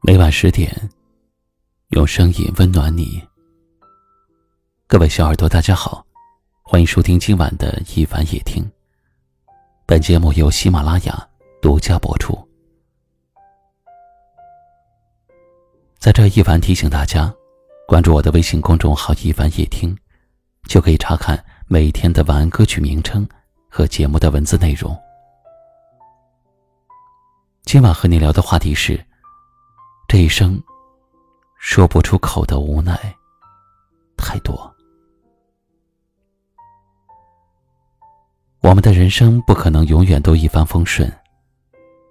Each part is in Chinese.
每晚十点，用声音温暖你。各位小耳朵，大家好，欢迎收听今晚的一凡夜听。本节目由喜马拉雅独家播出。在这，一凡提醒大家，关注我的微信公众号“一凡夜听”，就可以查看每天的晚安歌曲名称和节目的文字内容。今晚和你聊的话题是。这一生，说不出口的无奈太多。我们的人生不可能永远都一帆风顺，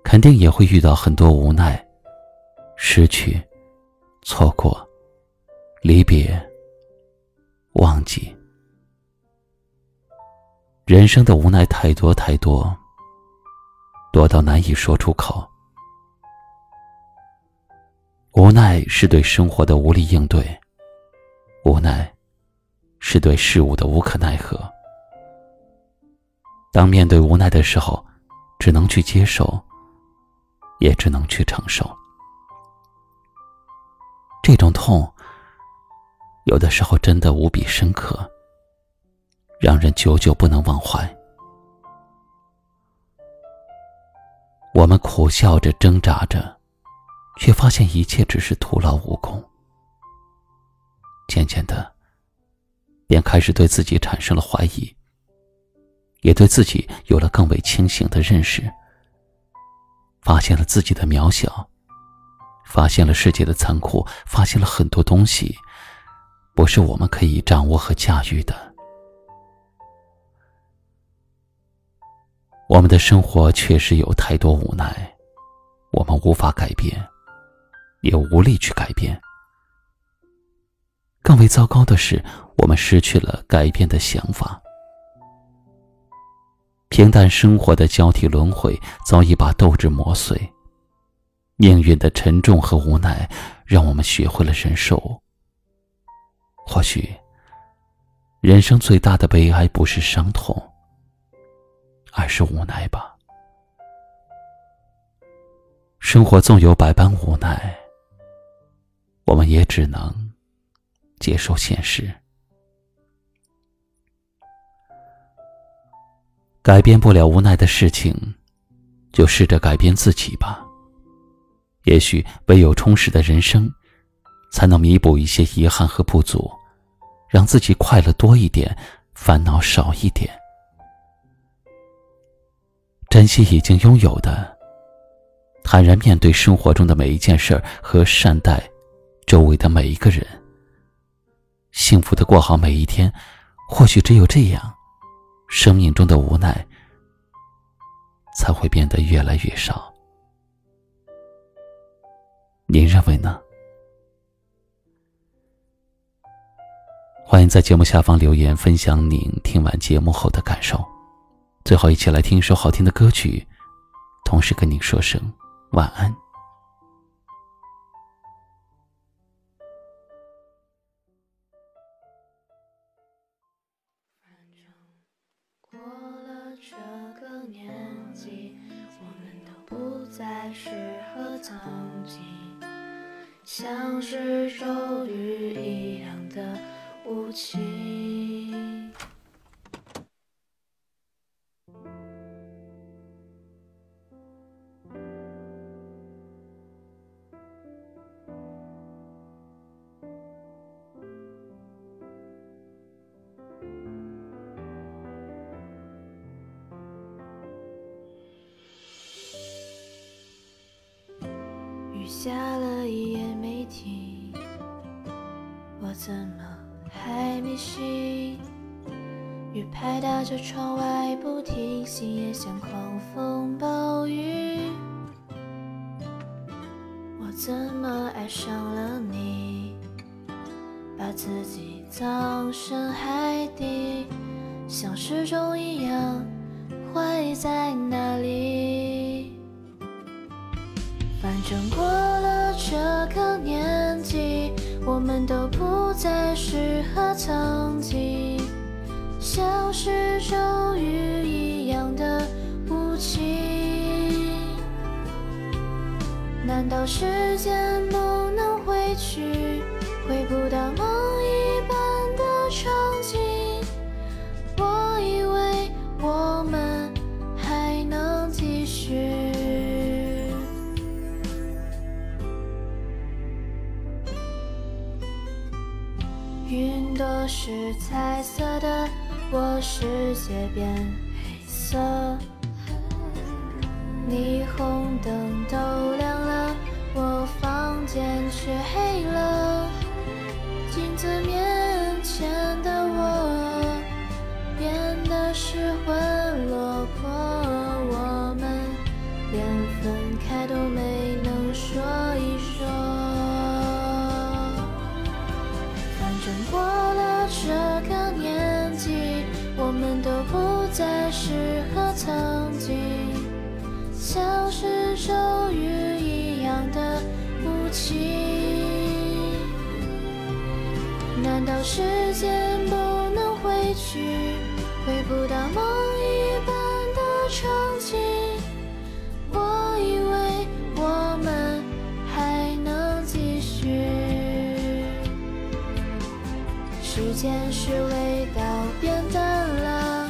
肯定也会遇到很多无奈、失去、错过、离别、忘记。人生的无奈太多太多，多到难以说出口。无奈是对生活的无力应对，无奈是对事物的无可奈何。当面对无奈的时候，只能去接受，也只能去承受。这种痛，有的时候真的无比深刻，让人久久不能忘怀。我们苦笑着，挣扎着。却发现一切只是徒劳无功。渐渐的，便开始对自己产生了怀疑，也对自己有了更为清醒的认识。发现了自己的渺小，发现了世界的残酷，发现了很多东西，不是我们可以掌握和驾驭的。我们的生活确实有太多无奈，我们无法改变。也无力去改变。更为糟糕的是，我们失去了改变的想法。平淡生活的交替轮回，早已把斗志磨碎。命运的沉重和无奈，让我们学会了忍受。或许，人生最大的悲哀不是伤痛，而是无奈吧。生活纵有百般无奈。我们也只能接受现实，改变不了无奈的事情，就试着改变自己吧。也许唯有充实的人生，才能弥补一些遗憾和不足，让自己快乐多一点，烦恼少一点。珍惜已经拥有的，坦然面对生活中的每一件事儿，和善待。周围的每一个人，幸福的过好每一天，或许只有这样，生命中的无奈才会变得越来越少。您认为呢？欢迎在节目下方留言分享您听完节目后的感受。最后，一起来听一首好听的歌曲，同时跟您说声晚安。年纪，我们都不再适合曾经，像是咒语一样的无情。下了一夜没停，我怎么还没醒？雨拍打着窗外不停，心也像狂风暴雨。我怎么爱上了你？把自己葬身海底，像时钟一样坏在哪里？反正过了这个年纪，我们都不再适合曾经，像是咒语一样的无情。难道时间不能回去，回不到梦云朵是彩色的，我世界变黑色。霓虹灯都亮了，我房间却黑了。难道时间不能回去，回不到梦一般的场景？我以为我们还能继续，时间是味道变淡了，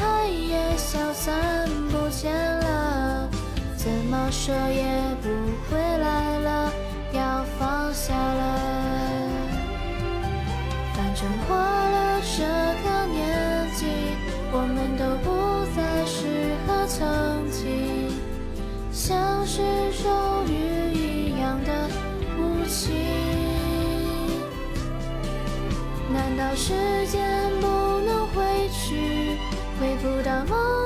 爱也消散不见了。怎么说也难道时间不能回去，回不到梦